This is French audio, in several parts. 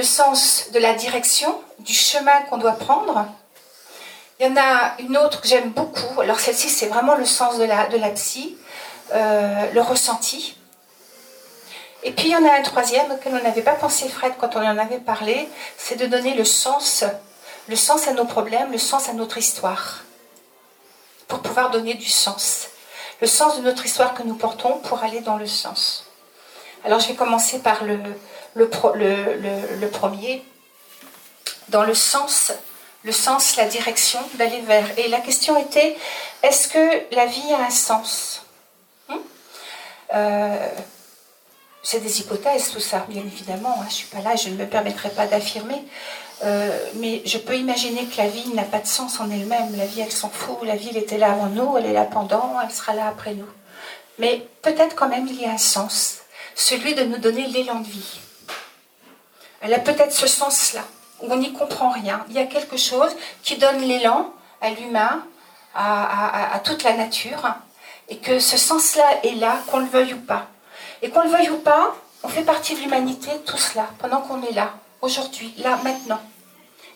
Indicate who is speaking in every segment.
Speaker 1: le sens de la direction, du chemin qu'on doit prendre. Il y en a une autre que j'aime beaucoup. Alors celle-ci, c'est vraiment le sens de la, de la psy, euh, le ressenti. Et puis il y en a un troisième auquel on n'avait pas pensé, Fred, quand on en avait parlé, c'est de donner le sens, le sens à nos problèmes, le sens à notre histoire, pour pouvoir donner du sens. Le sens de notre histoire que nous portons pour aller dans le sens. Alors je vais commencer par le, le, le, premier, dans le sens, le sens, la direction d'aller vers. Et la question était, est-ce que la vie a un sens? Hmm? Euh, c'est des hypothèses tout ça, bien évidemment. Hein. Je ne suis pas là, je ne me permettrai pas d'affirmer. Euh, mais je peux imaginer que la vie n'a pas de sens en elle-même. La vie, elle s'en fout. La vie, elle était là avant nous, elle est là pendant, elle sera là après nous. Mais peut-être quand même il y a un sens, celui de nous donner l'élan de vie. Elle a peut-être ce sens-là, où on n'y comprend rien. Il y a quelque chose qui donne l'élan à l'humain, à, toute la nature, et que ce sens-là est là, qu'on le veuille ou pas. Et qu'on le veuille ou pas, on fait partie de l'humanité, tout cela, pendant qu'on est là, aujourd'hui, là, maintenant.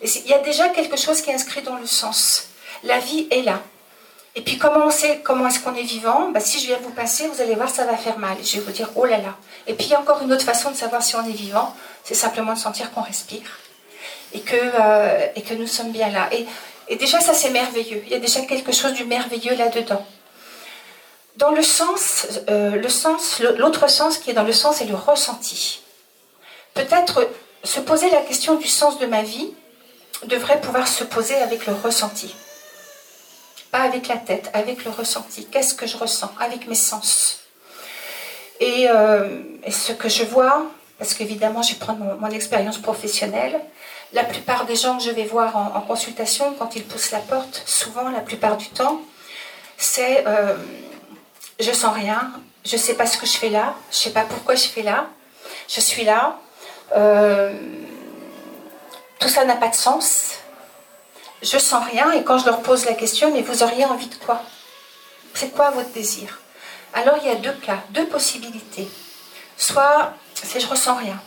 Speaker 1: Et il y a déjà quelque chose qui est inscrit dans le sens. La vie est là. Et puis comment on sait comment est-ce qu'on est vivant? Bah, Si je viens vous passer, vous allez voir, ça va faire mal. Je vais vous dire, oh là là. Et puis il y a encore une autre façon de savoir si on est vivant, c'est simplement de sentir qu'on respire. Et que, euh, et que nous sommes bien là. Et, et déjà, ça c'est merveilleux. Il y a déjà quelque chose du merveilleux là-dedans. Dans le sens, euh, le sens, l'autre sens qui est dans le sens est le ressenti. Peut-être se poser la question du sens de ma vie devrait pouvoir se poser avec le ressenti. Pas avec la tête, avec le ressenti. Qu'est-ce que je ressens? Avec mes sens et, euh, ce que je vois, parce qu'évidemment, je vais prendre mon, expérience professionnelle. La plupart des gens que je vais voir en, consultation, quand ils poussent la porte, souvent, la plupart du temps, c'est euh, je sens rien, je sais pas ce que je fais là, je sais pas pourquoi je fais là, je suis là, euh, tout ça n'a pas de sens, je sens rien et quand je leur pose la question, mais vous auriez envie de quoi? C'est quoi votre désir? Alors il y a deux cas, deux possibilités. Soit c'est je ressens rien,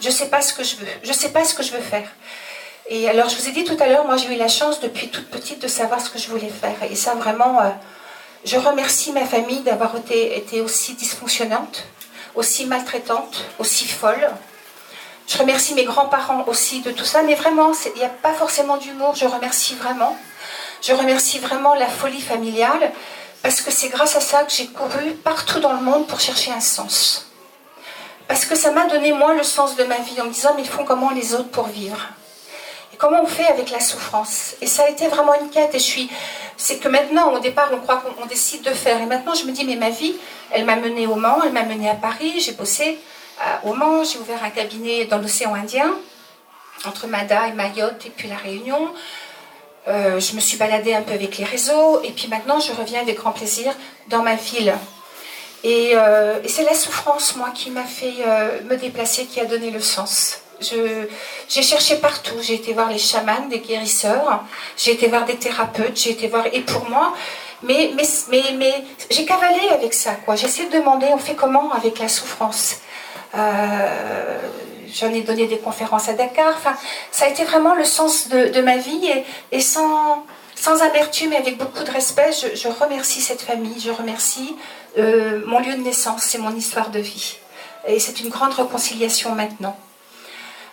Speaker 1: je ne sais pas ce que je veux, je ne sais pas ce que je veux faire. Et alors je vous ai dit tout à l'heure, moi j'ai eu la chance depuis toute petite de savoir ce que je voulais faire. Et ça vraiment... Euh, je remercie ma famille d'avoir été, aussi dysfonctionnante, aussi maltraitante, aussi folle. Je remercie mes grands-parents aussi de tout ça, mais vraiment, il n'y a pas forcément d'humour, je remercie vraiment. Je remercie vraiment la folie familiale, parce que c'est grâce à ça que j'ai couru partout dans le monde pour chercher un sens. Parce que ça m'a donné, moi, le sens de ma vie, en me disant, mais ils font comment les autres pour vivre? Et comment on fait avec la souffrance? Et ça a été vraiment une quête, et je suis c'est que maintenant, au départ, on croit qu'on décide de faire. Et maintenant, je me dis, mais ma vie, elle m'a menée au Mans, elle m'a menée à Paris, j'ai bossé euh, au Mans, j'ai ouvert un cabinet dans l'océan Indien, entre Mada et Mayotte, et puis la Réunion. Euh, je me suis baladée un peu avec les réseaux, et puis maintenant, je reviens avec grand plaisir dans ma ville. Et, euh, et c'est la souffrance, moi, qui m'a fait me déplacer, qui a donné le sens. J'ai cherché partout. J'ai été voir les chamans, des guérisseurs. J'ai été voir des thérapeutes. J'ai été voir. Et pour moi, mais, mais, mais, mais j'ai cavalé avec ça. quoi. J'ai essayé de demander on fait comment avec la souffrance? Euh, J'en ai donné des conférences à Dakar. Enfin, ça a été vraiment le sens de, ma vie. Et, sans, sans amertume et avec beaucoup de respect, je, remercie cette famille. Je remercie euh, mon lieu de naissance. C'est mon histoire de vie. Et c'est une grande réconciliation maintenant.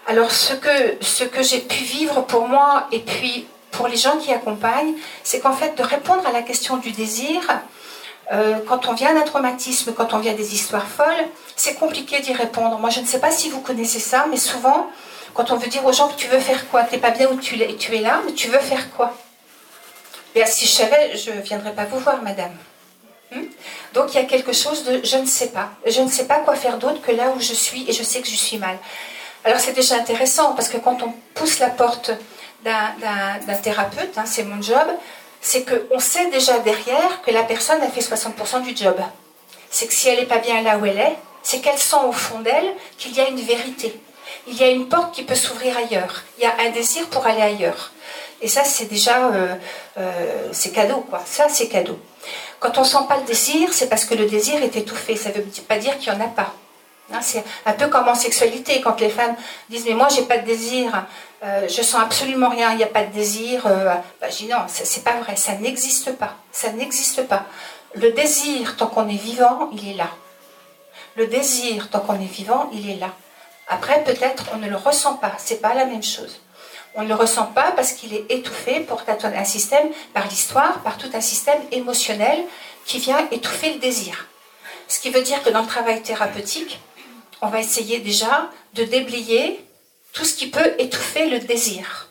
Speaker 1: Alors ce que, ce que j'ai pu vivre pour moi et puis pour les gens qui accompagnent, c'est qu'en fait de répondre à la question du désir, euh, quand on vient d'un traumatisme, quand on vient des histoires folles, c'est compliqué d'y répondre. Moi je ne sais pas si vous connaissez ça, mais souvent quand on veut dire aux gens que tu veux faire quoi, tu n'es pas bien où tu es, tu es là, mais tu veux faire quoi? Et si je savais, je ne viendrais pas vous voir, madame. Hmm? Donc il y a quelque chose de je ne sais pas. Je ne sais pas quoi faire d'autre que là où je suis et je sais que je suis mal. Alors c'est déjà intéressant parce que quand on pousse la porte d'un thérapeute, hein, c'est mon job, c'est qu'on sait déjà derrière que la personne a fait 60% du job. C'est que si elle n'est pas bien là où elle est, c'est qu'elle sent au fond d'elle qu'il y a une vérité. Il y a une porte qui peut s'ouvrir ailleurs. Il y a un désir pour aller ailleurs. Et ça, c'est déjà, euh, euh, c'est cadeau, quoi. Ça, c'est cadeau. Quand on sent pas le désir, c'est parce que le désir est étouffé. Ça ne veut pas dire qu'il n'y en a pas. Hein, c'est un peu comme en sexualité, quand les femmes disent Mais moi, j'ai pas de désir, euh, je sens absolument rien, il n'y a pas de désir. Euh, bah, je dis Non, c'est pas vrai, ça n'existe pas. Ça n'existe pas. Le désir, tant qu'on est vivant, il est là. Le désir, tant qu'on est vivant, il est là. Après, peut-être, on ne le ressent pas. C'est pas la même chose. On ne le ressent pas parce qu'il est étouffé pour un système, par l'histoire, par tout un système émotionnel qui vient étouffer le désir. Ce qui veut dire que dans le travail thérapeutique, on va essayer déjà de déblayer tout ce qui peut étouffer le désir.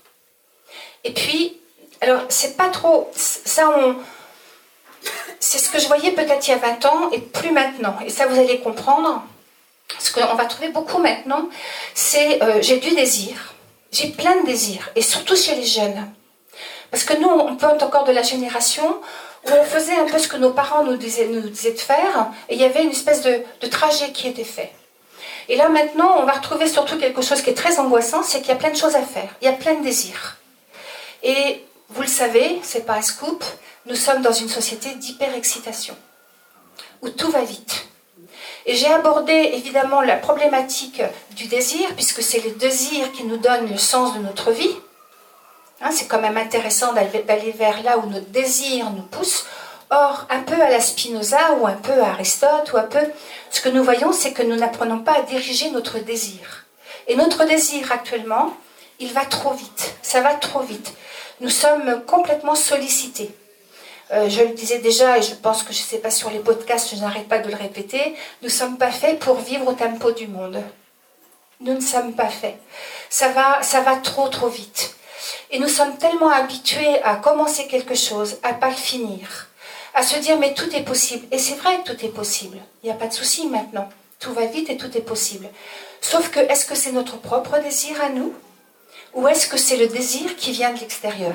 Speaker 1: Et puis, alors, c'est pas trop. Ça. C'est ce que je voyais peut-être il y a 20 ans et plus maintenant. Et ça, vous allez comprendre. Ce qu'on va trouver beaucoup maintenant, c'est euh, j'ai du désir. J'ai plein de désirs. Et surtout chez les jeunes. Parce que nous, on peut être encore de la génération où on faisait un peu ce que nos parents nous disaient, de faire. Et il y avait une espèce de, de trajet qui était fait. Et là maintenant, on va retrouver surtout quelque chose qui est très angoissant, c'est qu'il y a plein de choses à faire, il y a plein de désirs. Et vous le savez, c'est pas un scoop, nous sommes dans une société d'hyper-excitation, où tout va vite. Et j'ai abordé évidemment la problématique du désir, puisque c'est le désir qui nous donne le sens de notre vie. Hein, c'est quand même intéressant d'aller vers là où notre désir nous pousse. Or, un peu à la Spinoza ou un peu à Aristote ou un peu, ce que nous voyons, c'est que nous n'apprenons pas à diriger notre désir. Et notre désir actuellement, il va trop vite, ça va trop vite. Nous sommes complètement sollicités. Euh, je le disais déjà, et je pense que je ne sais pas sur les podcasts, je n'arrête pas de le répéter, nous ne sommes pas faits pour vivre au tempo du monde. Nous ne sommes pas faits. Ça va, ça va trop trop vite. Et nous sommes tellement habitués à commencer quelque chose, à pas le finir à se dire mais tout est possible. Et c'est vrai que tout est possible. Il n'y a pas de souci maintenant. Tout va vite et tout est possible. Sauf que est-ce que c'est notre propre désir à nous? Ou est-ce que c'est le désir qui vient de l'extérieur?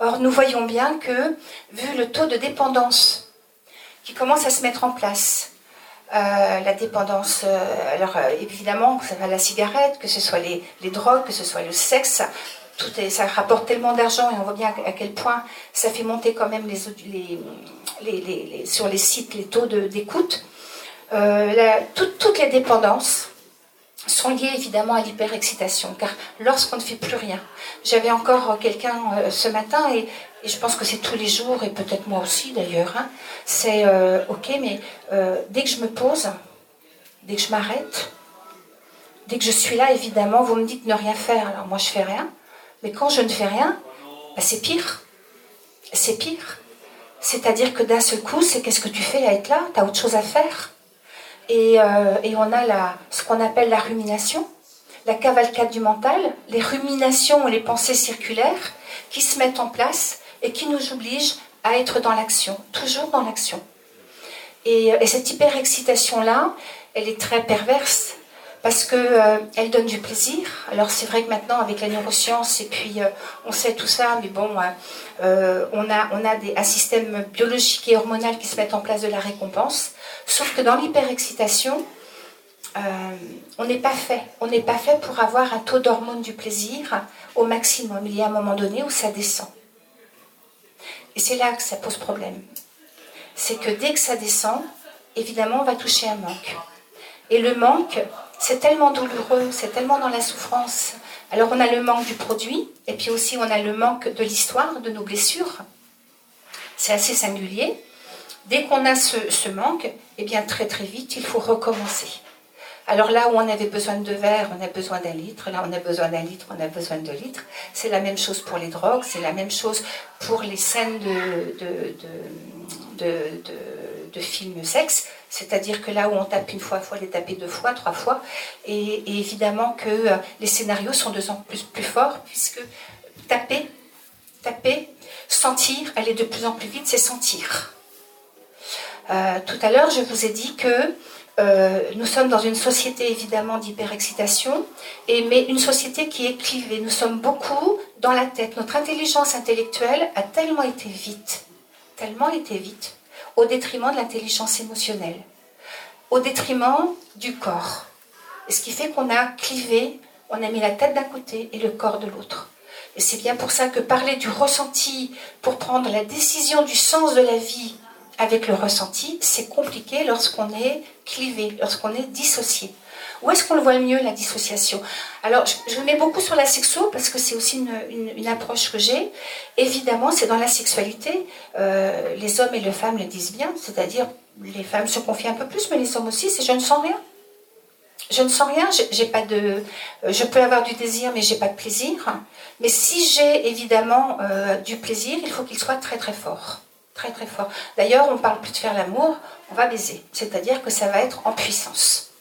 Speaker 1: Or, nous voyons bien que, vu le taux de dépendance qui commence à se mettre en place, euh, la dépendance, euh, alors euh, évidemment, que ce soit la cigarette, que ce soit les, les drogues, que ce soit le sexe, ça rapporte tellement d'argent et on voit bien à quel point ça fait monter quand même les, sur les sites les taux d'écoute. Euh, toutes les dépendances sont liées évidemment à l'hyperexcitation, car lorsqu'on ne fait plus rien, j'avais encore quelqu'un euh, ce matin et, je pense que c'est tous les jours et peut-être moi aussi d'ailleurs. Hein, c'est euh, ok, mais dès que je me pose, dès que je m'arrête, dès que je suis là, évidemment, vous me dites ne rien faire. Alors moi je fais rien. Mais quand je ne fais rien, bah, c'est pire. C'est pire. C'est-à-dire que d'un seul coup, c'est qu'est-ce que tu fais à être là? Tu as autre chose à faire? Et, euh, et on a ce qu'on appelle la rumination, la cavalcade du mental, les ruminations ou les pensées circulaires qui se mettent en place et qui nous obligent à être dans l'action, toujours dans l'action. Et, et cette hyper-excitation-là, elle est très perverse parce qu'elle euh, donne du plaisir. Alors c'est vrai que maintenant avec la neuroscience et puis euh, on sait tout ça, mais bon, euh, on a, on a des, un système biologique et hormonal qui se met en place de la récompense. Sauf que dans l'hyperexcitation, on n'est pas fait. On n'est pas fait pour avoir un taux d'hormone du plaisir au maximum. Il y a un moment donné où ça descend. Et c'est là que ça pose problème. C'est que dès que ça descend, évidemment, on va toucher un manque. Et le manque, c'est tellement douloureux, c'est tellement dans la souffrance. Alors on a le manque du produit, et puis aussi on a le manque de l'histoire, de nos blessures. C'est assez singulier. Dès qu'on a ce, manque, eh bien très très vite, il faut recommencer. Alors là où on avait besoin de deux verres, on a besoin d'un litre. Là, on a besoin d'un litre, on a besoin de litres. C'est la même chose pour les drogues, c'est la même chose pour les scènes de films sexe. C'est-à-dire que là où on tape une fois, il faut les taper deux fois, trois fois. Et, évidemment que euh, les scénarios sont de plus en plus, plus forts, puisque taper, taper, sentir, aller de plus en plus vite, c'est sentir. Euh, tout à l'heure, je vous ai dit que euh, nous sommes dans une société évidemment d'hyperexcitation, mais une société qui est clivée. Nous sommes beaucoup dans la tête. Notre intelligence intellectuelle a tellement été vite, tellement été vite, au détriment de l'intelligence émotionnelle, au détriment du corps. Et ce qui fait qu'on a clivé, on a mis la tête d'un côté et le corps de l'autre. Et c'est bien pour ça que parler du ressenti pour prendre la décision du sens de la vie avec le ressenti, c'est compliqué lorsqu'on est clivé, lorsqu'on est dissocié. Où est-ce qu'on le voit le mieux, la dissociation? Alors, je, mets beaucoup sur la sexo parce que c'est aussi une, approche que j'ai. Évidemment, c'est dans la sexualité. Euh, les hommes et les femmes le disent bien, c'est-à-dire les femmes se confient un peu plus, mais les hommes aussi, c'est je ne sens rien. Je ne sens rien, j'ai pas de, euh, je peux avoir du désir, mais j'ai pas de plaisir. Mais si j'ai évidemment euh, du plaisir, il faut qu'il soit très très fort, très très fort. D'ailleurs, on parle plus de faire l'amour, on va baiser, c'est-à-dire que ça va être en puissance.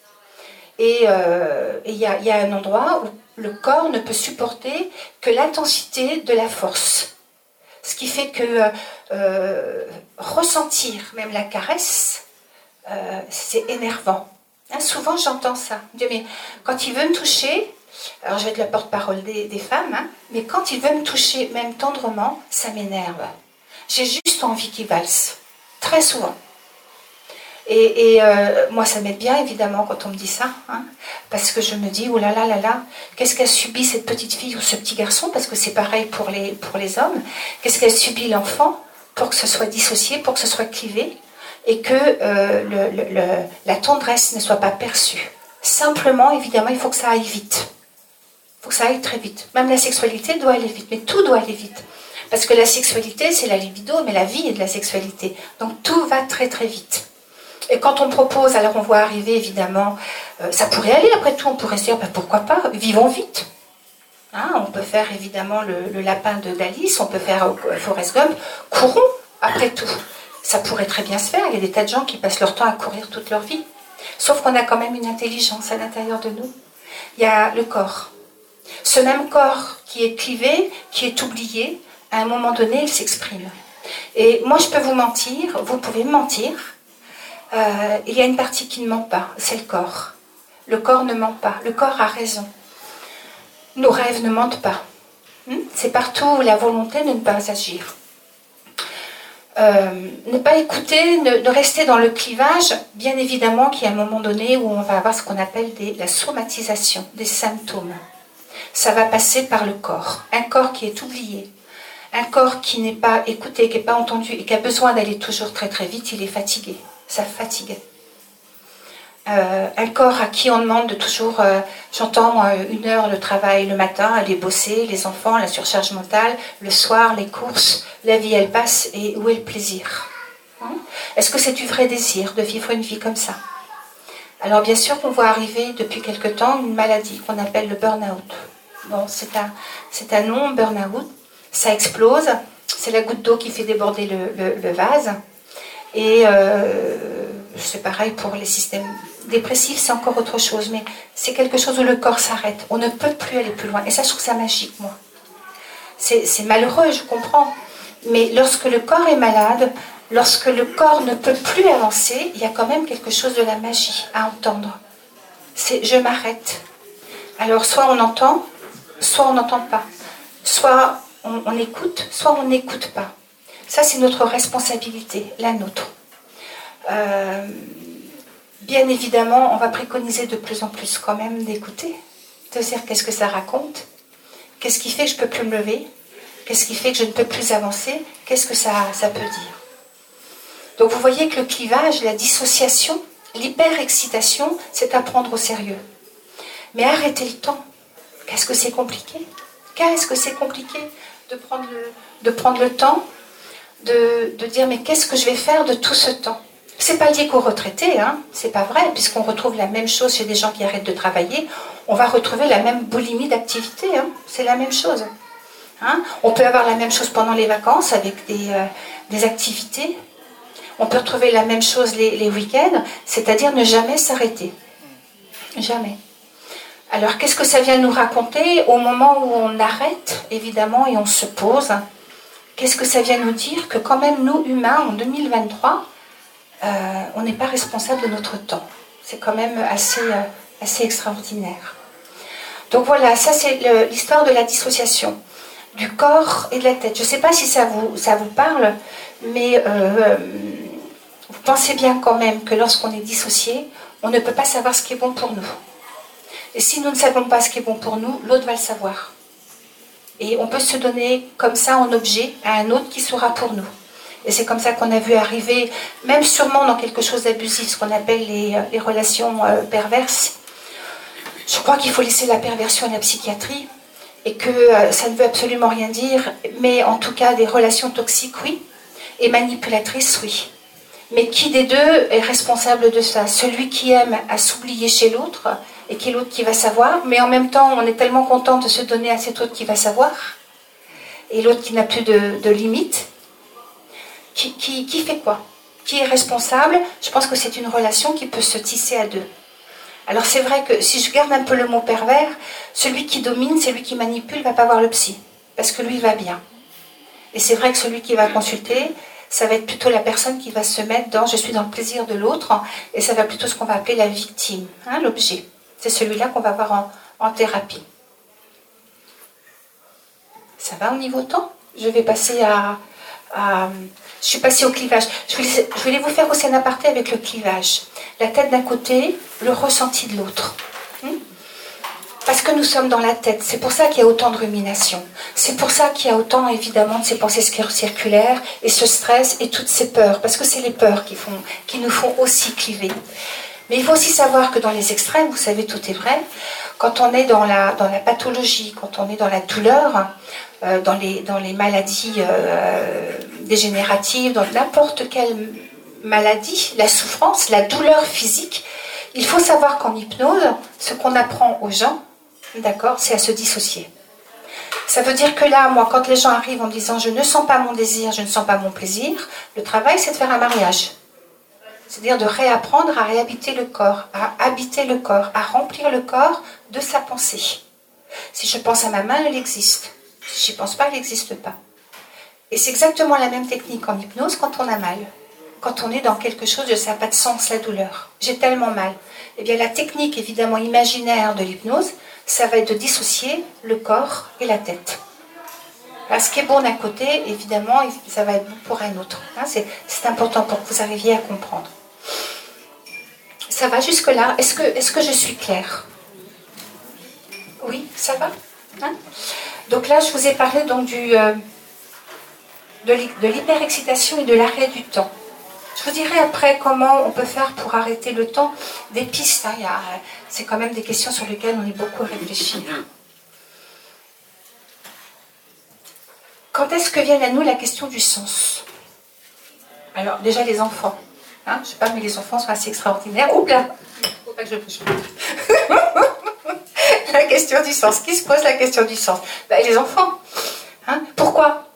Speaker 1: Et euh, il y, a un endroit où le corps ne peut supporter que l'intensité de la force. Ce qui fait que euh, ressentir même la caresse, euh, c'est énervant. Hein, souvent j'entends ça. mais quand il veut me toucher, alors je vais être la porte-parole des, femmes, hein, mais quand il veut me toucher même tendrement, ça m'énerve. J'ai juste envie qu'il valse. Très souvent. Et, euh, moi, ça m'aide bien, évidemment, quand on me dit ça. Hein, parce que je me dis, oh là là là là, qu'est-ce qu'a subi cette petite fille ou ce petit garçon Parce que c'est pareil pour les, pour les hommes. Qu'est-ce qu'a subi l'enfant pour que ce soit dissocié, pour que ce soit clivé et que euh, la tendresse ne soit pas perçue. Simplement, évidemment, il faut que ça aille vite. Il faut que ça aille très vite. Même la sexualité doit aller vite, mais tout doit aller vite. Parce que la sexualité, c'est la libido, mais la vie est de la sexualité. Donc tout va très très vite. Et quand on propose, alors on voit arriver évidemment, euh, ça pourrait aller, après tout, on pourrait se dire, ben, pourquoi pas, vivons vite. Hein, on peut faire évidemment le, lapin de d'Alice, on peut faire euh, Forrest Gump, courons, après tout. Ça pourrait très bien se faire, il y a des tas de gens qui passent leur temps à courir toute leur vie. Sauf qu'on a quand même une intelligence à l'intérieur de nous. Il y a le corps. Ce même corps qui est clivé, qui est oublié, à un moment donné, il s'exprime. Et moi, je peux vous mentir, vous pouvez me mentir, euh, il y a une partie qui ne ment pas, c'est le corps. Le corps ne ment pas, le corps a raison. Nos rêves ne mentent pas. Hmm? C'est partout la volonté de ne pas agir. Euh, ne pas écouter, ne, rester dans le clivage, bien évidemment qu'il y a un moment donné où on va avoir ce qu'on appelle la somatisation, des symptômes. Ça va passer par le corps. Un corps qui est oublié, un corps qui n'est pas écouté, qui n'est pas entendu et qui a besoin d'aller toujours très très vite, il est fatigué ça fatigue. Euh, un corps à qui on demande de toujours, euh, j'entends une heure le travail le matin, aller bosser, les enfants, la surcharge mentale, le soir, les courses, la vie elle passe et où est le plaisir hein? Est-ce que c'est du vrai désir de vivre une vie comme ça? Alors bien sûr qu'on voit arriver depuis quelque temps une maladie qu'on appelle le burn-out. Bon, c'est un, c'est un nom, burn-out, ça explose, c'est la goutte d'eau qui fait déborder le vase. Et euh, c'est pareil pour les systèmes dépressifs, c'est encore autre chose, mais c'est quelque chose où le corps s'arrête. On ne peut plus aller plus loin. Et ça, je trouve ça magique, moi. C'est malheureux, je comprends. Mais lorsque le corps est malade, lorsque le corps ne peut plus avancer, il y a quand même quelque chose de la magie à entendre. C'est je m'arrête. Alors, soit on entend, soit on n'entend pas. Soit on, on écoute, soit on n'écoute pas. Ça, c'est notre responsabilité, la nôtre. Euh, bien évidemment, on va préconiser de plus en plus quand même d'écouter, de dire qu'est-ce que ça raconte, qu'est-ce qui fait que je ne peux plus me lever, qu'est-ce qui fait que je ne peux plus avancer, qu'est-ce que ça, peut dire? Donc vous voyez que le clivage, la dissociation, l'hyper-excitation, c'est à prendre au sérieux. Mais arrêtez le temps. Qu'est-ce que c'est compliqué? Qu'est-ce que c'est compliqué de prendre le temps de, dire mais qu'est-ce que je vais faire de tout ce temps? C'est pas lié qu'aux retraités, hein, c'est pas vrai, puisqu'on retrouve la même chose chez des gens qui arrêtent de travailler, on va retrouver la même boulimie d'activité, hein, c'est la même chose. Hein. On peut avoir la même chose pendant les vacances avec des, euh, activités. On peut retrouver la même chose les, les week-ends, c'est-à-dire ne jamais s'arrêter. Jamais. Alors qu'est-ce que ça vient nous raconter au moment où on arrête, évidemment, et on se pose Qu'est-ce que ça vient nous dire Que quand même, nous, humains, en 2023, euh, on n'est pas responsable de notre temps. C'est quand même assez, euh, assez extraordinaire. Donc voilà, ça c'est l'histoire de la dissociation du corps et de la tête. Je ne sais pas si ça vous, ça vous parle, mais euh, vous pensez bien quand même que lorsqu'on est dissocié, on ne peut pas savoir ce qui est bon pour nous. Et si nous ne savons pas ce qui est bon pour nous, l'autre va le savoir. Et on peut se donner comme ça en objet à un autre qui sera pour nous. Et c'est comme ça qu'on a vu arriver, même sûrement dans quelque chose d'abusif, ce qu'on appelle les, les relations perverses. Je crois qu'il faut laisser la perversion à la psychiatrie et que euh, ça ne veut absolument rien dire, mais en tout cas des relations toxiques, oui, et manipulatrices, oui. Mais qui des deux est responsable de ça? Celui qui aime à s'oublier chez l'autre et qui est l'autre qui va savoir, mais en même temps on est tellement content de se donner à cet autre qui va savoir, et l'autre qui n'a plus de, limites. Qui fait quoi? Qui est responsable? Je pense que c'est une relation qui peut se tisser à deux. Alors c'est vrai que si je garde un peu le mot pervers, celui qui domine, celui qui manipule, va pas voir le psy, parce que lui va bien. Et c'est vrai que celui qui va consulter, ça va être plutôt la personne qui va se mettre dans je suis dans le plaisir de l'autre, et ça va plutôt ce qu'on va appeler la victime, hein, l'objet. C'est celui-là qu'on va voir en, thérapie. Ça va au niveau temps? Je vais passer à, Je suis passée au clivage. Je voulais, vous faire aussi un aparté avec le clivage la tête d'un côté, le ressenti de l'autre. Hmm? Parce que nous sommes dans la tête, c'est pour ça qu'il y a autant de rumination. C'est pour ça qu'il y a autant évidemment de ces pensées circulaires et ce stress et toutes ces peurs, parce que c'est les peurs qui, font, qui nous font aussi cliver. Mais il faut aussi savoir que dans les extrêmes, vous savez, tout est vrai. Quand on est dans la, dans la pathologie, quand on est dans la douleur, euh, dans, les, dans les maladies euh, dégénératives, dans n'importe quelle maladie, la souffrance, la douleur physique, il faut savoir qu'en hypnose, ce qu'on apprend aux gens, d'accord, c'est à se dissocier. Ça veut dire que là, moi, quand les gens arrivent en disant je ne sens pas mon désir, je ne sens pas mon plaisir, le travail, c'est de faire un mariage. C'est-à-dire de réapprendre à réhabiter le corps, à habiter le corps, à remplir le corps de sa pensée. Si je pense à ma main, elle existe. Si je n'y pense pas, elle n'existe pas. Et c'est exactement la même technique en hypnose quand on a mal quand on est dans quelque chose, ça n'a pas de sens, la douleur. J'ai tellement mal. Eh bien, la technique évidemment imaginaire de l'hypnose, ça va être de dissocier le corps et la tête. ce qui est bon d'un côté, évidemment, ça va être bon pour un autre. Hein, c'est important pour que vous arriviez à comprendre. Ça va jusque-là? Est-ce que, je suis claire? Oui, ça va? Hein? Donc là, je vous ai parlé donc, euh, de l'hyperexcitation et de l'arrêt du temps. Je vous dirai après comment on peut faire pour arrêter le temps. Des pistes, hein, c'est quand même des questions sur lesquelles on est beaucoup réfléchi. Quand est-ce que vient à nous la question du sens? Alors, déjà les enfants. Hein, je sais pas, mais les enfants sont assez extraordinaires. Oups là la question du sens. Qui se pose la question du sens? Ben, Les enfants. Hein Pourquoi?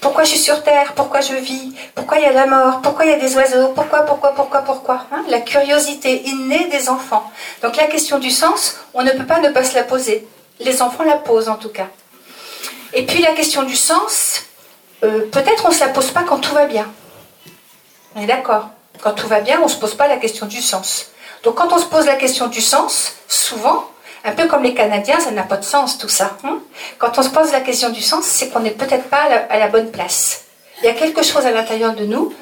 Speaker 1: Pourquoi je suis sur Terre? Pourquoi je vis? Pourquoi il y a la mort? Pourquoi il y a des oiseaux? Pourquoi, pourquoi, pourquoi, pourquoi? Hein La curiosité innée des enfants. Donc la question du sens, on ne peut pas ne pas se la poser. Les enfants la posent en tout cas. Et puis la question du sens, euh, peut-être on ne se la pose pas quand tout va bien. On est d'accord Quand tout va bien, on ne se pose pas la question du sens. Donc quand on se pose la question du sens, souvent, un peu comme les Canadiens, ça n'a pas de sens tout ça. Hein. Quand on se pose la question du sens, c'est qu'on n'est peut-être pas à la, bonne place. Il y a quelque chose à l'intérieur de nous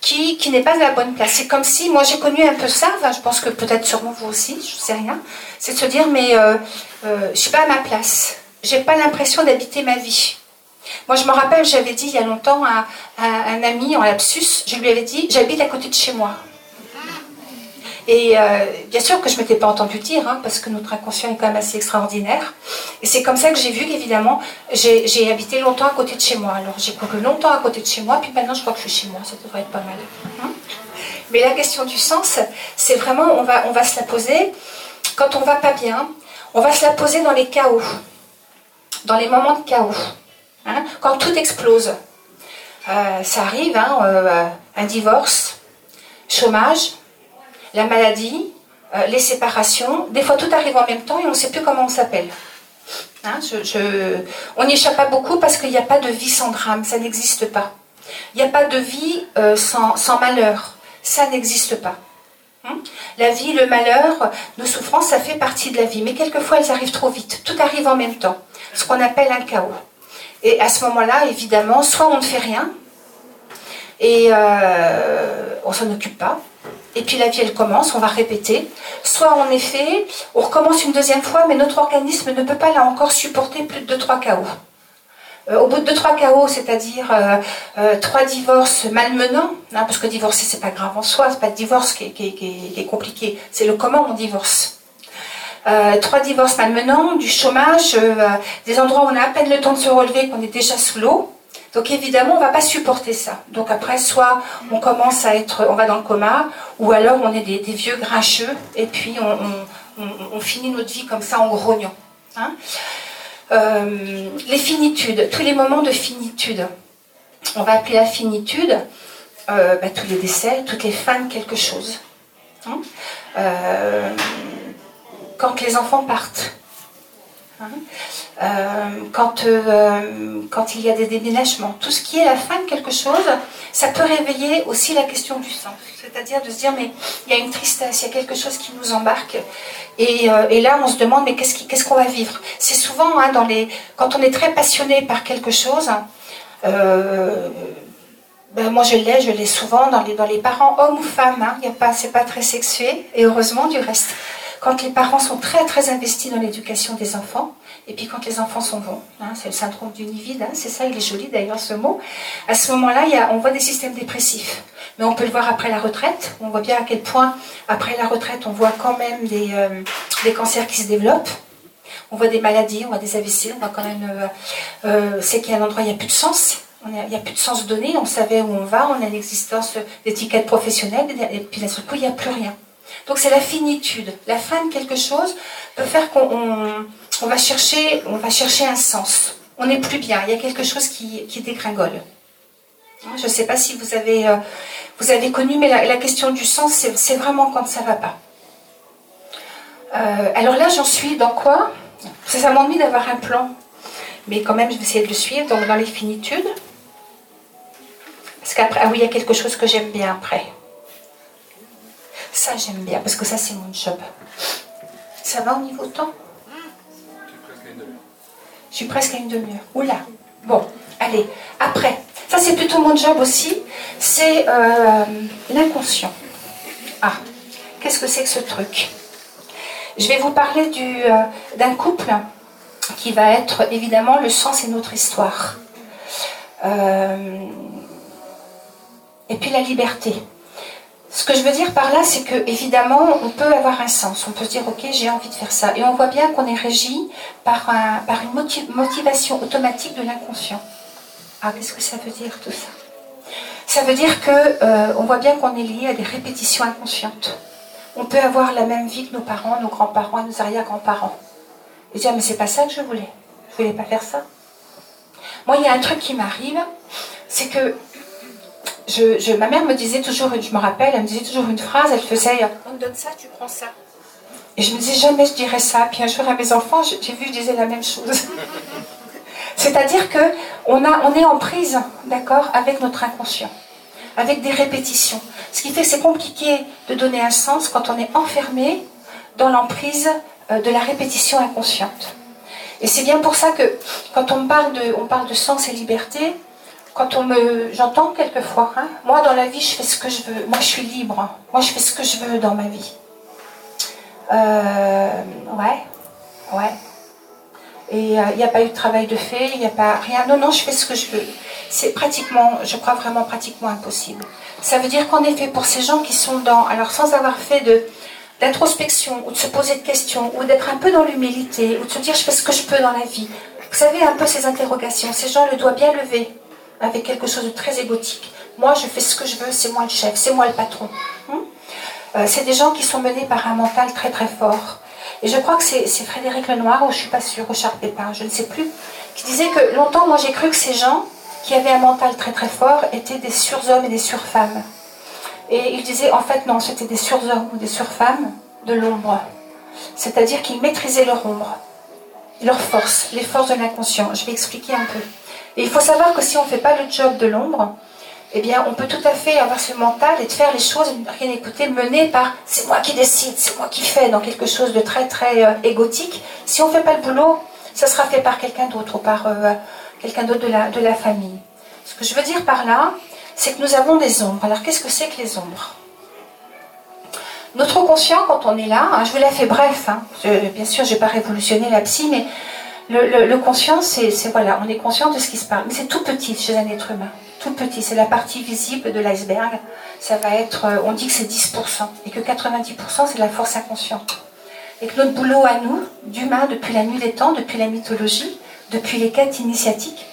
Speaker 1: qui, qui n'est pas à la bonne place. C'est comme si, moi j'ai connu un peu ça, je pense que peut-être sûrement vous aussi, je ne sais rien, c'est de se dire mais euh, euh, je ne suis pas à ma place, j'ai pas l'impression d'habiter ma vie. Moi je me rappelle, j'avais dit il y a longtemps à, un ami en lapsus, je lui avais dit j'habite à côté de chez moi. Et euh, bien sûr que je ne m'étais pas entendu dire, hein, parce que notre inconscient est quand même assez extraordinaire. Et c'est comme ça que j'ai vu qu'évidemment, j'ai habité longtemps à côté de chez moi. Alors j'ai couru longtemps à côté de chez moi, puis maintenant je crois que je suis chez moi, ça devrait être pas mal. Hein. Mais la question du sens, c'est vraiment, on va, on va se la poser quand on va pas bien, on va se la poser dans les chaos, dans les moments de chaos, hein, quand tout explose. Euh, ça arrive, euh, un divorce, chômage, la maladie, euh, les séparations. Des fois, tout arrive en même temps et on ne sait plus comment on s'appelle. Hein, on n'y échappe pas beaucoup parce qu'il n'y a pas de vie sans drame, ça n'existe pas. Il n'y a pas de vie sans, malheur, ça n'existe pas. Hein. la vie, le malheur, nos souffrances, ça fait partie de la vie. Mais quelquefois, elles arrivent trop vite. Tout arrive en même temps. Ce qu'on appelle un chaos. Et à ce moment-là, évidemment, soit on ne fait rien et euh, on s'en occupe pas, et puis la vie elle commence, on va répéter. Soit en effet, on recommence une deuxième fois, mais notre organisme ne peut pas là encore supporter plus de 2-3 chaos. euh, au bout de 2-3 chaos, c'est-à-dire euh, euh, trois divorces malmenants, hein, parce que divorcer c'est pas grave en soi, c'est pas le divorce qui est, compliqué, c'est le comment on divorce. Trois divorces malmenants, du chômage, des endroits où on a à peine le temps de se relever, qu'on est déjà sous l'eau. Donc évidemment, on va pas supporter ça. Donc après, soit on commence à être, on va dans le coma, ou alors on est des, vieux grincheux, et puis on, finit notre vie comme ça en grognant. Hein. Euh, les finitudes, tous les moments de finitude. On va appeler la finitude euh, bah, tous les décès, toutes les fins de quelque chose. Hein. Euh, quand les enfants partent. Hein. quand, quand il y a des déménagements. Tout ce qui est la fin de quelque chose, ça peut réveiller aussi la question du sens. C'est-à-dire de se dire, mais il y a une tristesse, il y a quelque chose qui nous embarque. Et, euh, là, on se demande, mais qu'est-ce qu'on va vivre? C'est souvent, hein, quand on est très passionné par quelque chose, euh, ben moi je l'ai, je l'ai souvent dans les, parents, hommes ou femmes, hein, c'est pas très sexué, et heureusement du reste. Quand les parents sont très très investis dans l'éducation des enfants, et puis quand les enfants sont bons, hein, c'est le syndrome du nid vide, c'est ça, il est joli d'ailleurs ce mot, à ce moment-là, on voit des systèmes dépressifs. Mais on peut le voir après la retraite. On voit bien à quel point, après la retraite, on voit quand même des, euh, cancers qui se développent. On voit des maladies, on voit des AVC, on voit quand même. Euh, euh, c'est qu'il y a un endroit, il n'y a plus de sens. il n'y a plus de sens donné, on savait où on va, on a l'existence d'étiquettes professionnelles, et puis d'un seul coup, il n'y a plus rien. Donc c'est la finitude. La fin de quelque chose peut faire qu'on on, va, chercher, un sens. On n'est plus bien, il y a quelque chose qui, dégringole. Je ne sais pas si vous avez, euh, connu, mais la, question du sens, c'est vraiment quand ça ne va pas. Euh, alors là, j'en suis dans quoi? Ça m'ennuie d'avoir un plan, mais quand même, je vais essayer de le suivre. Donc, dans les finitudes. Parce qu'après, ah oui, il y a quelque chose que j'aime bien après. Ça, j'aime bien, parce que ça, c'est mon job. Ça va au niveau temps? Je suis presque à une demi-heure. Oula Bon, allez, après. Ça, c'est plutôt mon job aussi. C'est euh, l'inconscient. Ah, qu'est-ce que c'est que ce truc? Je vais vous parler euh, d'un couple qui va être évidemment le sens et notre histoire. Euh, et puis la liberté. Ce que je veux dire par là, c'est que évidemment, on peut avoir un sens. On peut se dire, ok, j'ai envie de faire ça. Et on voit bien qu'on est régi par, par une motivation automatique de l'inconscient. Ah, qu'est-ce que ça veut dire tout ça? Ça veut dire que euh, on voit bien qu'on est lié à des répétitions inconscientes. On peut avoir la même vie que nos parents, nos grands-parents nos arrière-grands-parents. Et dire, mais c'est pas ça que je voulais. Je voulais pas faire ça. Moi, il y a un truc qui m'arrive, c'est que je, ma mère me disait toujours, je me rappelle, elle me disait toujours une phrase, elle faisait On te donne ça, tu prends ça. Et je me disais jamais je dirais ça. Puis un jour à mes enfants, j'ai vu, je disais la même chose. C'est-à-dire que on, a, on est en prise, d'accord, avec notre inconscient, avec des répétitions. Ce qui fait que c'est compliqué de donner un sens quand on est enfermé dans l'emprise euh, de la répétition inconsciente. Et c'est bien pour ça que quand on parle de, on parle de sens et liberté, quand on me, j'entends quelquefois, hein, moi dans la vie je fais ce que je veux, moi je suis libre, moi je fais ce que je veux dans ma vie. Euh, ouais, ouais et il euh, n'y a pas eu de travail de fait, il n'y a pas rien. Non, non, je fais ce que je veux. C'est pratiquement, je crois vraiment pratiquement impossible. Ça veut dire qu'en effet, pour ces gens qui sont dans, alors sans avoir fait de d'introspection ou de se poser de questions ou d'être un peu dans l'humilité ou de se dire je fais ce que je peux dans la vie. Vous savez un peu ces interrogations. Ces gens le doivent bien lever avec quelque chose de très égotique. Moi, je fais ce que je veux, c'est moi le chef, c'est moi le patron. Hum euh, c'est des gens qui sont menés par un mental très très fort. Et je crois que c'est Frédéric Lenoir, ou je ne suis pas sûre, ou Pépin, je ne sais plus, qui disait que longtemps, moi j'ai cru que ces gens qui avaient un mental très très fort étaient des surhommes et des surfemmes. Et il disait en fait non, c'était des surhommes ou des surfemmes de l'ombre. C'est-à-dire qu'ils maîtrisaient leur ombre, leur force, les forces de l'inconscient. Je vais expliquer un peu. Et il faut savoir que si on ne fait pas le job de l'ombre, eh bien, on peut tout à fait avoir ce mental et de faire les choses, rien écouter, mené par c'est moi qui décide, c'est moi qui fais, dans quelque chose de très très euh, égotique. Si on ne fait pas le boulot, ça sera fait par quelqu'un d'autre ou par euh, quelqu'un d'autre de la, de la famille. Ce que je veux dire par là, c'est que nous avons des ombres. Alors, qu'est-ce que c'est que les ombres? Notre conscient, quand on est là, hein, je vous l'ai fait bref, hein, bien sûr, je n'ai pas révolutionné la psy, mais Le, conscient, c'est voilà, on est conscient de ce qui se passe. Mais c'est tout petit chez un être humain. Tout petit, c'est la partie visible de l'iceberg. Ça va être, euh, on dit que c'est 10%, et que 90% c'est de la force inconsciente. Et que notre boulot à nous, d'humains, depuis la nuit des temps, depuis la mythologie, depuis les quêtes initiatiques,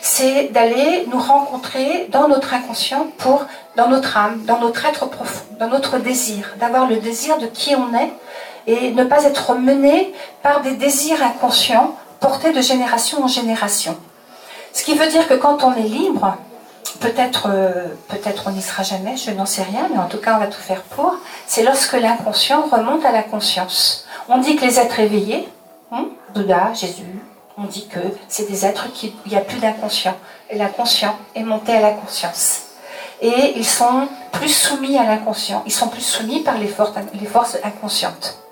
Speaker 1: c'est d'aller nous rencontrer dans notre inconscient pour, dans notre âme, dans notre être profond, dans notre désir, d'avoir le désir de qui on est et ne pas être mené par des désirs inconscients portés de génération en génération. Ce qui veut dire que quand on est libre, peut-être euh, peut-être on n'y sera jamais, je n'en sais rien, mais en tout cas on va tout faire pour, c'est lorsque l'inconscient remonte à la conscience. On dit que les êtres éveillés, hein, Bouddha, Jésus, on dit que c'est des êtres qui, il n'y a plus d'inconscient. L'inconscient est monté à la conscience. Et ils sont plus soumis à l'inconscient. Ils sont plus soumis par les forces inconscientes.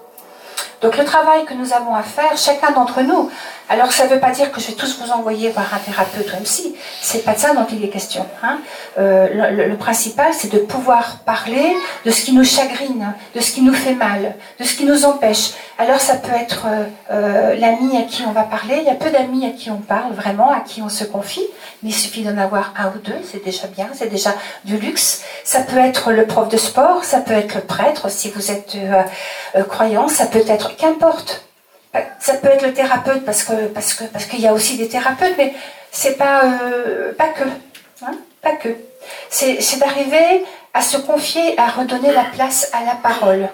Speaker 1: Donc le travail que nous avons à faire, chacun d'entre nous, alors ça ne veut pas dire que je vais tous vous envoyer voir un thérapeute ou psy, c'est pas de ça dont il est question. Hein. Euh, le, principal, c'est de pouvoir parler de ce qui nous chagrine, de ce qui nous fait mal, de ce qui nous empêche. Alors ça peut être euh, euh, l'ami à qui on va parler, il y a peu d'amis à qui on parle vraiment, à qui on se confie, mais il suffit d'en avoir un ou deux, c'est déjà bien, c'est déjà du luxe. Ça peut être le prof de sport, ça peut être le prêtre si vous êtes croyant, ça peut être qu'importe. Ça peut être le thérapeute parce que parce que parce qu'il y a aussi des thérapeutes, mais c'est pas euh, pas que, hein, pas que. C'est d'arriver à se confier, à redonner la place à la parole,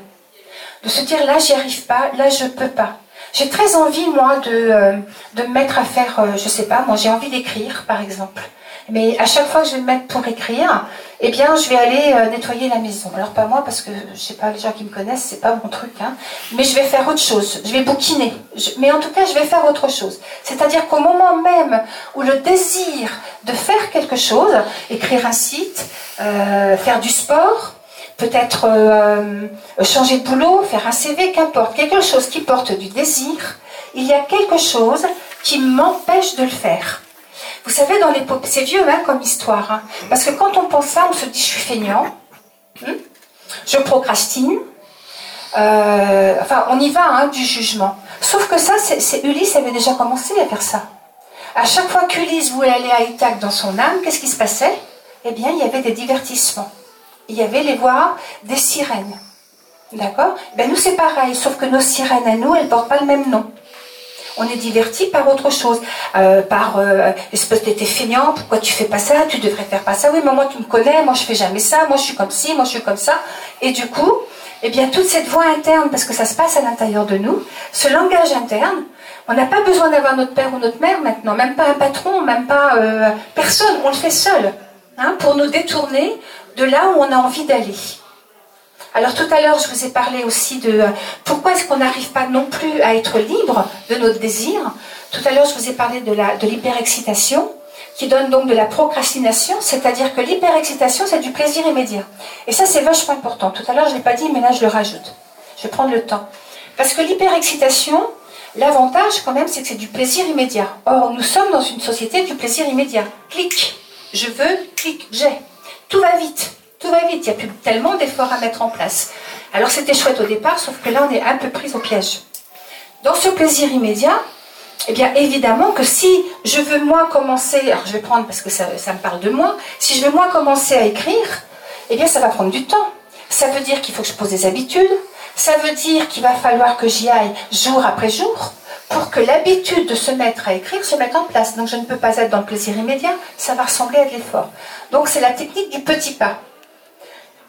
Speaker 1: de se dire là j'y arrive pas, là je peux pas. J'ai très envie moi de euh, de me mettre à faire, euh, je sais pas, moi j'ai envie d'écrire par exemple. Mais à chaque fois que je vais me mettre pour écrire, eh bien, je vais aller euh, nettoyer la maison. Alors pas moi, parce que je sais pas, les gens qui me connaissent, c'est pas mon truc, hein. Mais je vais faire autre chose. Je vais bouquiner. Mais en tout cas, je vais faire autre chose. C'est-à-dire qu'au moment même où le désir de faire quelque chose, écrire un site, euh, faire du sport, peut-être euh, changer de boulot, faire un CV, qu'importe, quelque chose qui porte du désir, il y a quelque chose qui m'empêche de le faire. Vous savez, dans les c'est vieux hein, comme histoire, hein. parce que quand on pense ça, on se dit je suis feignant, hmm, je procrastine, euh, enfin on y va hein, du jugement. Sauf que ça, Ulysse avait déjà commencé à faire ça. À chaque fois qu'Ulysse voulait aller à Ithaque dans son âme, qu'est-ce qui se passait? Eh bien, il y avait des divertissements. Il y avait les voix des sirènes. D'accord? Ben, Nous, c'est pareil, sauf que nos sirènes à nous, elles ne portent pas le même nom on est diverti par autre chose, euh, par euh, espèce d'été feignant, pourquoi tu fais pas ça, tu devrais faire pas ça, oui mais moi tu me connais, moi je fais jamais ça, moi je suis comme ci, moi je suis comme ça, et du coup, eh bien toute cette voix interne, parce que ça se passe à l'intérieur de nous, ce langage interne, on n'a pas besoin d'avoir notre père ou notre mère maintenant, même pas un patron, même pas euh, personne, on le fait seul, hein, pour nous détourner de là où on a envie d'aller. Alors tout à l'heure, je vous ai parlé aussi de euh, pourquoi est-ce qu'on n'arrive pas non plus à être libre de notre désir. Tout à l'heure, je vous ai parlé de l'hyperexcitation, de qui donne donc de la procrastination, c'est-à-dire que l'hyperexcitation, c'est du plaisir immédiat. Et ça, c'est vachement important. Tout à l'heure, je ne l'ai pas dit, mais là, je le rajoute. Je vais prendre le temps. Parce que l'hyperexcitation, l'avantage quand même, c'est que c'est du plaisir immédiat. Or, nous sommes dans une société du plaisir immédiat. Clic, je veux, clic, j'ai. Tout va vite. Tout va vite, il n'y a plus tellement d'efforts à mettre en place. Alors c'était chouette au départ, sauf que là on est un peu pris au piège. Dans ce plaisir immédiat, eh bien évidemment que si je veux moi commencer, alors je vais prendre parce que ça, me parle de moi, si je veux moi commencer à écrire, eh bien ça va prendre du temps. Ça veut dire qu'il faut que je pose des habitudes, ça veut dire qu'il va falloir que j'y aille jour après jour pour que l'habitude de se mettre à écrire se mette en place. Donc je ne peux pas être dans le plaisir immédiat, ça va ressembler à de l'effort. Donc c'est la technique du petit pas.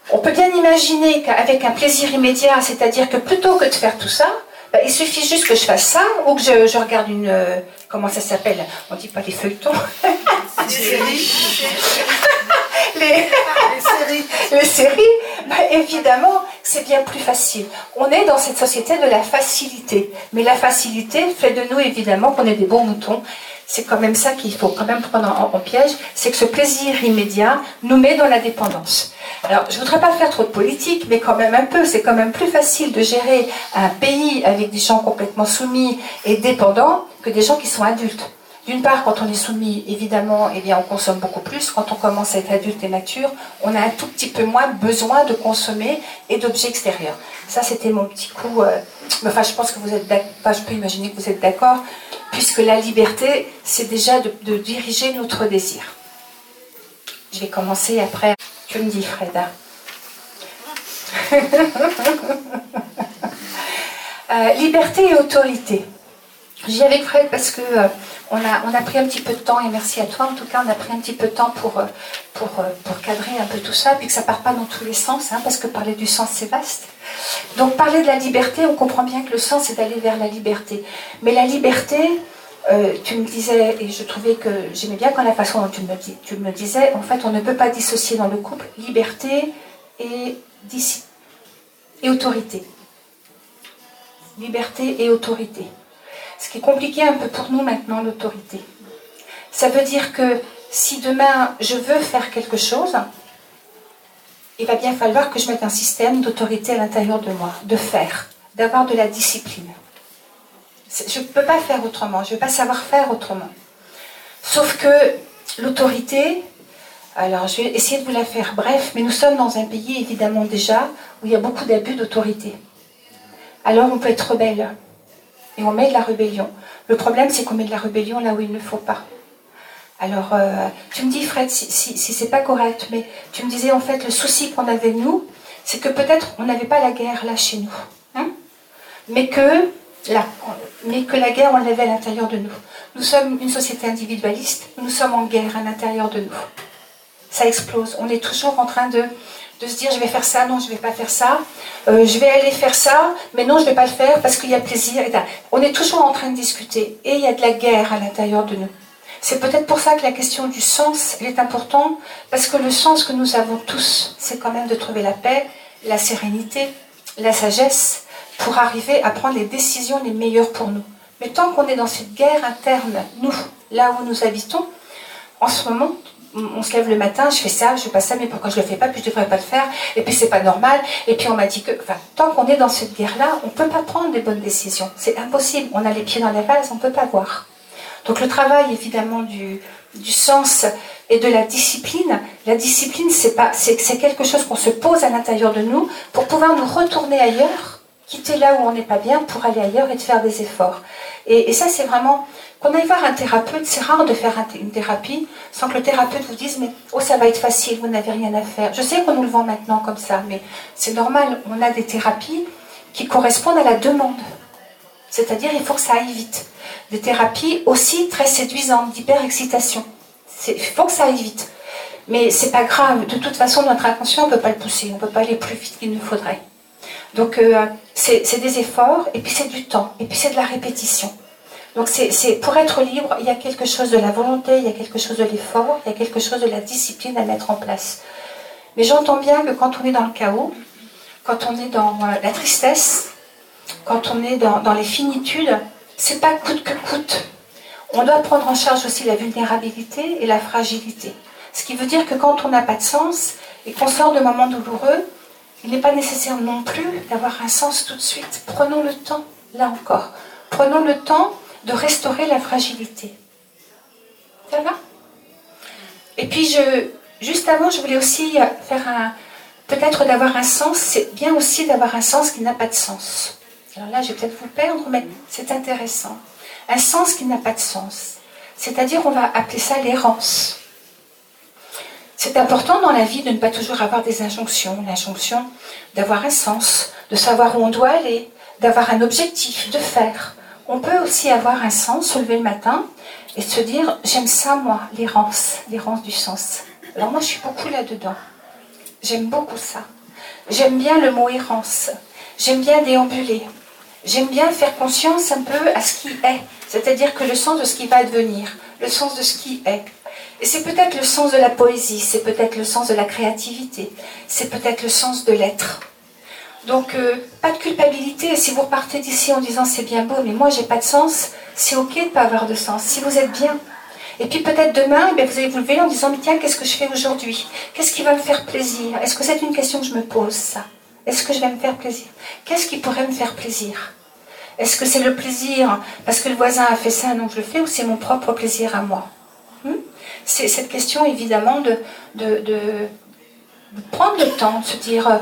Speaker 1: On peut bien imaginer qu'avec un plaisir immédiat, c'est-à-dire que plutôt que de faire tout ça, bah, il suffit juste que je fasse ça ou que je, regarde une. Euh, comment ça s'appelle? On dit pas des feuilletons. les séries. les, séries. les séries. Bah, évidemment, c'est bien plus facile. On est dans cette société de la facilité. Mais la facilité fait de nous, évidemment, qu'on est des bons moutons c'est quand même ça qu'il faut quand même prendre en, piège, c'est que ce plaisir immédiat nous met dans la dépendance. Alors, je ne voudrais pas faire trop de politique, mais quand même un peu, c'est quand même plus facile de gérer un pays avec des gens complètement soumis et dépendants que des gens qui sont adultes. D'une part, quand on est soumis, évidemment, eh bien, on consomme beaucoup plus. Quand on commence à être adulte et mature, on a un tout petit peu moins besoin de consommer et d'objets extérieurs. Ça, c'était mon petit coup. Euh, enfin, je pense que vous êtes d'accord. Je peux imaginer que vous êtes d'accord puisque la liberté, c'est déjà de, diriger notre désir. Je vais commencer après. Tu me dis, Freda. Euh, liberté et autorité. J'y avec Fred parce que euh, on, a, on a pris un petit peu de temps, et merci à toi en tout cas, on a pris un petit peu de temps pour, euh, pour, pour cadrer un peu tout ça, puis que ça part pas dans tous les sens, hein, parce que parler du sens c'est vaste. Donc parler de la liberté, on comprend bien que le sens c'est d'aller vers la liberté. Mais la liberté, tu me disais, et je trouvais que j'aimais bien quand la façon dont tu me, tu me disais, en fait on ne peut pas dissocier dans le couple liberté et, et autorité liberté et autorité. Ce qui est compliqué un peu pour nous maintenant, l'autorité. Ça veut dire que si demain je veux faire quelque chose, il va bien falloir que je mette un système d'autorité à l'intérieur de moi, de faire, d'avoir de la discipline. Je ne peux pas faire autrement, je ne vais pas savoir faire autrement. Sauf que l'autorité, alors je vais essayer de vous la faire bref, mais nous sommes dans un pays évidemment déjà où il y a beaucoup d'abus d'autorité alors on peut être rebelle. Et on met de la rébellion. Le problème, c'est qu'on met de la rébellion là où il ne faut pas. Alors, euh, tu me dis, Fred, si, si, c'est pas correct, mais tu me disais, en fait, le souci qu'on avait, nous, c'est que peut-être on n'avait pas la guerre là chez nous. Hein mais, que, mais que la guerre, on l'avait à l'intérieur de nous. Nous sommes une société individualiste, nous sommes en guerre à l'intérieur de nous. Ça explose. On est toujours en train de de se dire je vais faire ça, non, je ne vais pas faire ça, euh, je vais aller faire ça, mais non, je ne vais pas le faire parce qu'il y a plaisir. On est toujours en train de discuter et il y a de la guerre à l'intérieur de nous. C'est peut-être pour ça que la question du sens est importante, parce que le sens que nous avons tous, c'est quand même de trouver la paix, la sérénité, la sagesse, pour arriver à prendre les décisions les meilleures pour nous. Mais tant qu'on est dans cette guerre interne, nous, là où nous habitons, en ce moment, on se lève le matin, je fais ça, je fais pas ça, mais pourquoi je le fais pas, puis je devrais pas le faire, et puis c'est pas normal, et puis on m'a dit que, enfin, tant qu'on est dans cette guerre-là, on peut pas prendre des bonnes décisions, c'est impossible, on a les pieds dans les vases, on peut pas voir. Donc le travail évidemment du, du sens et de la discipline, la discipline c'est pas, c'est, c'est quelque chose qu'on se pose à l'intérieur de nous pour pouvoir nous retourner ailleurs, quitter là où on n'est pas bien pour aller ailleurs et de faire des efforts. Et, et ça c'est vraiment qu'on aille voir un thérapeute, c'est rare de faire une thérapie sans que le thérapeute vous dise mais oh ça va être facile, vous n'avez rien à faire. Je sais qu'on nous le vend maintenant comme ça, mais c'est normal. On a des thérapies qui correspondent à la demande. C'est-à-dire il faut que ça aille vite. Des thérapies aussi très séduisantes, d'hyper-excitation. Il faut que ça aille vite. Mais c'est pas grave. De toute façon, notre inconscient, on ne peut pas le pousser. On ne peut pas aller plus vite qu'il ne faudrait. Donc, euh, c'est des efforts, et puis c'est du temps, et puis c'est de la répétition. Donc c'est pour être libre, il y a quelque chose de la volonté, il y a quelque chose de l'effort, il y a quelque chose de la discipline à mettre en place. Mais j'entends bien que quand on est dans le chaos, quand on est dans euh, la tristesse, quand on est dans, les finitudes, c'est pas coûte que coûte. On doit prendre en charge aussi la vulnérabilité et la fragilité. Ce qui veut dire que quand on n'a pas de sens et qu'on sort de moments douloureux, il n'est pas nécessaire non plus d'avoir un sens tout de suite. Prenons le temps, là encore. Prenons le temps de restaurer la fragilité. Ça va? Et puis, juste avant, je voulais aussi faire un. Peut-être d'avoir un sens, c'est bien aussi d'avoir un sens qui n'a pas de sens. Alors là, je vais peut-être vous perdre, mais c'est intéressant. Un sens qui n'a pas de sens. C'est-à-dire, on va appeler ça l'errance. C'est important dans la vie de ne pas toujours avoir des injonctions. L'injonction d'avoir un sens, de savoir où on doit aller, d'avoir un objectif, de faire on peut aussi avoir un sens, se lever le matin et se dire j'aime ça moi, l'errance, l'errance du sens. Alors moi je suis beaucoup là-dedans. J'aime beaucoup ça. J'aime bien le mot errance. J'aime bien déambuler. J'aime bien faire conscience un peu à ce qui est, c'est-à-dire que le sens de ce qui va devenir, le sens de ce qui est. Et c'est peut-être le sens de la poésie, c'est peut-être le sens de la créativité, c'est peut-être le sens de l'être. Donc, euh, pas de culpabilité. Si vous repartez d'ici en disant c'est bien beau, mais moi j'ai pas de sens, c'est ok de pas avoir de sens. Si vous êtes bien. Et puis peut-être demain, eh vous allez vous lever en disant mais tiens, qu'est-ce que je fais aujourd'hui? Qu'est-ce qui va me faire plaisir? Est-ce que c'est une question que je me pose Est-ce que je vais me faire plaisir? Qu'est-ce qui pourrait me faire plaisir? Est-ce que c'est le plaisir parce que le voisin a fait ça, donc je le fais, ou c'est mon propre plaisir à moi? Hmm? C'est cette question évidemment de, prendre le temps, de se dire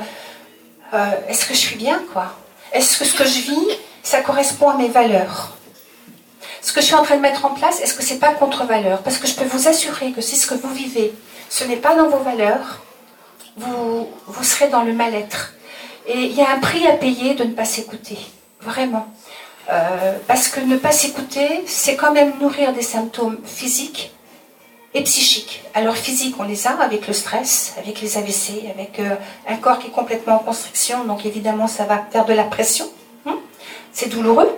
Speaker 1: euh, est-ce que je suis bien, quoi? Est-ce que ce que je vis, ça correspond à mes valeurs? Ce que je suis en train de mettre en place, est-ce que c'est pas contre-valeur? Parce que je peux vous assurer que si ce que vous vivez, ce n'est pas dans vos valeurs, vous, vous serez dans le mal-être. Et il y a un prix à payer de ne pas s'écouter, vraiment. Euh, parce que ne pas s'écouter, c'est quand même nourrir des symptômes physiques et psychiques. Alors physiques, on les a avec le stress, avec les AVC, avec euh, un corps qui est complètement en constriction, donc évidemment ça va faire de la pression. Hein. c'est douloureux.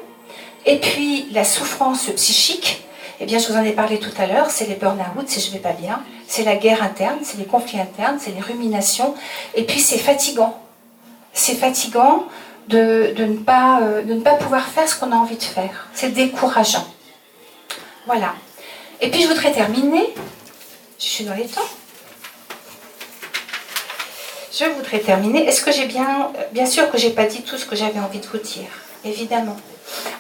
Speaker 1: Et puis la souffrance psychique, eh bien je vous en ai parlé tout à l'heure, c'est les burn-out, c'est je vais pas bien, c'est la guerre interne, c'est les conflits internes, c'est les ruminations, et puis c'est fatigant. C'est fatigant de, ne pas, euh, de ne pas pouvoir faire ce qu'on a envie de faire. C'est décourageant. Voilà. Et puis je voudrais terminer. Je suis dans les temps. Je voudrais terminer. Est-ce que j'ai bien. Bien sûr que j'ai pas dit tout ce que j'avais envie de vous dire. Évidemment.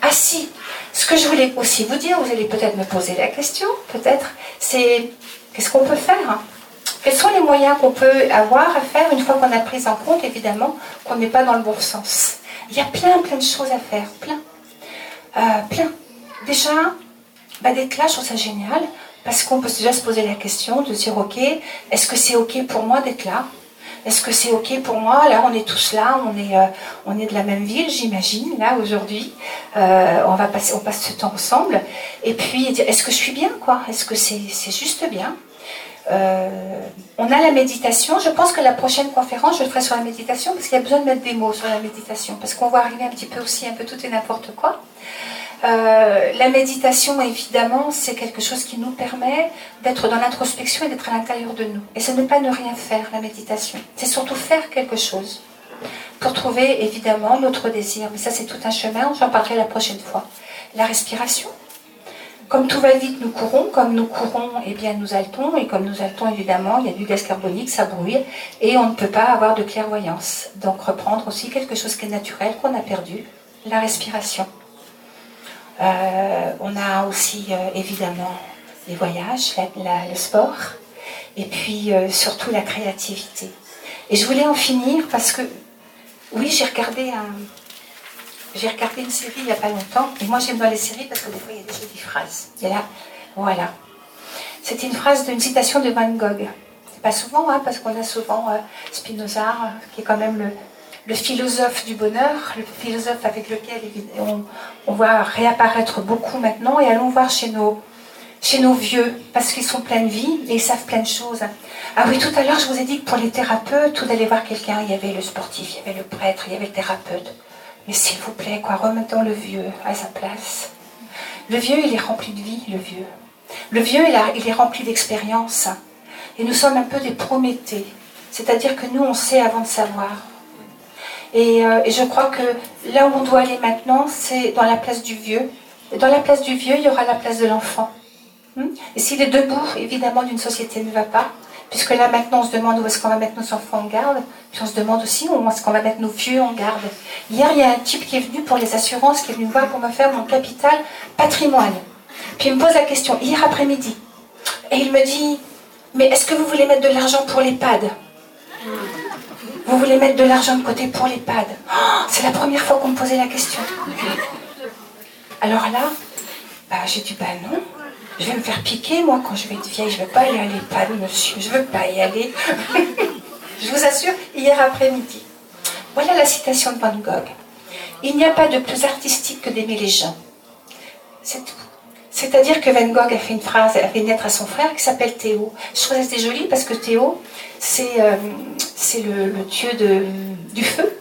Speaker 1: Ah si, ce que je voulais aussi vous dire, vous allez peut-être me poser la question, peut-être, c'est qu'est-ce qu'on peut faire Quels sont les moyens qu'on peut avoir à faire une fois qu'on a pris en compte, évidemment, qu'on n'est pas dans le bon sens? Il y a plein, plein de choses à faire, plein. Euh, plein. Déjà, bah, d'être là, je trouve ça génial, parce qu'on peut déjà se poser la question de dire, ok, est-ce que c'est ok pour moi d'être là? Est-ce que c'est OK pour moi? Là, on est tous là, on est, euh, on est de la même ville, j'imagine, là, aujourd'hui. Euh, on, va passer, on passe ce temps ensemble. Et puis, est-ce que je suis bien, quoi? Est-ce que c'est juste bien? Euh, on a la méditation. Je pense que la prochaine conférence, je le ferai sur la méditation parce qu'il y a besoin de mettre des mots sur la méditation parce qu'on va arriver un petit peu aussi, un peu tout et n'importe quoi. Euh, la méditation, évidemment, c'est quelque chose qui nous permet d'être dans l'introspection et d'être à l'intérieur de nous. Et ce n'est pas ne rien faire, la méditation. C'est surtout faire quelque chose pour trouver, évidemment, notre désir. Mais ça, c'est tout un chemin, j'en parlerai la prochaine fois. La respiration. Comme tout va vite, nous courons. Comme nous courons, eh bien, nous haltons. Et comme nous haltons, évidemment, il y a du gaz carbonique, ça brouille. Et on ne peut pas avoir de clairvoyance. Donc, reprendre aussi quelque chose qui est naturel, qu'on a perdu, la respiration. Euh, on a aussi euh, évidemment les voyages, le sport, et puis euh, surtout la créativité. Et je voulais en finir parce que, oui, j'ai regardé regardé une série il n'y a pas longtemps, et moi j'aime bien les séries parce que des fois il y a des jolies phrases. Là, voilà. C'était une phrase d'une citation de Van Gogh. Pas souvent, hein, parce qu'on a souvent Spinoza, qui est quand même le, le philosophe du bonheur, le philosophe avec lequel on, on voit réapparaître beaucoup maintenant, et allons voir chez nos, chez nos vieux, parce qu'ils sont pleins de vie et ils savent plein de choses. Ah oui, tout à l'heure, je vous ai dit que pour les thérapeutes, tout d'aller voir quelqu'un, il y avait le sportif, il y avait le prêtre, il y avait le thérapeute. Mais s'il vous plaît, quoi, remettons le vieux à sa place. Le vieux, il est rempli de vie, le vieux. Le vieux, il, il est rempli d'expérience. Et nous sommes un peu des Prométhées. C'est-à-dire que nous, on sait avant de savoir. Euh, et, je crois que là où on doit aller maintenant, c'est dans la place du vieux. Dans la place du vieux, il y aura la place de l'enfant. Hmm? Et si les deux bouts, évidemment, d'une société ne va pas, puisque là maintenant on se demande où est-ce qu'on va mettre nos enfants en garde, puis on se demande aussi où est-ce qu'on va mettre nos vieux en garde. Hier, il y a un type qui est venu pour les assurances, qui est venu voir pour me faire mon capital patrimoine. Puis il me pose la question, hier après-midi, et il me dit, mais est-ce que vous voulez mettre de l'argent pour l'EHPAD vous voulez mettre de l'argent de côté pour l'EHPAD oh, C'est la première fois qu'on me posait la question. Alors là, bah, j'ai dit, bah non, je vais me faire piquer, moi, quand je vais être vieille. Je ne veux pas aller à l'EHPAD, monsieur. Je ne veux pas y aller. je vous assure, hier après-midi. Voilà la citation de Van Gogh. Il n'y a pas de plus artistique que d'aimer les gens. C'est tout. C'est-à-dire que Van Gogh a fait une phrase, a fait naître à son frère qui s'appelle Théo. Je trouvais c'était joli parce que Théo, c'est euh, le, dieu du feu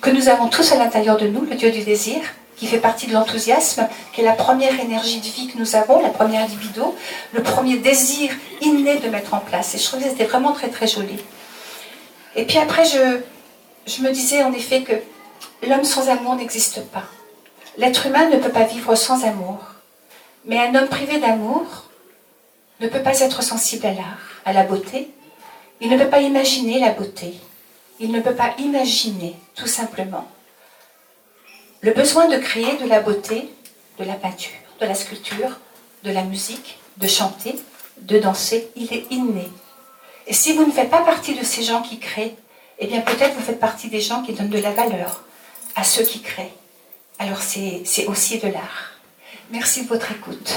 Speaker 1: que nous avons tous à l'intérieur de nous, le dieu du désir, qui fait partie de l'enthousiasme, qui est la première énergie de vie que nous avons, la première libido, le premier désir inné de mettre en place. Et je trouvais que c'était vraiment très très joli. Et puis après, je me disais en effet que l'homme sans amour n'existe pas. L'être humain ne peut pas vivre sans amour. Mais un homme privé d'amour ne peut pas être sensible à l'art, à la beauté. Il ne peut pas imaginer la beauté. Il ne peut pas imaginer, tout simplement. Le besoin de créer de la beauté, de la peinture, de la sculpture, de la musique, de chanter, de danser, il est inné. Et si vous ne faites pas partie de ces gens qui créent, eh bien peut-être vous faites partie des gens qui donnent de la valeur à ceux qui créent. Alors c'est aussi de l'art. Merci de votre écoute.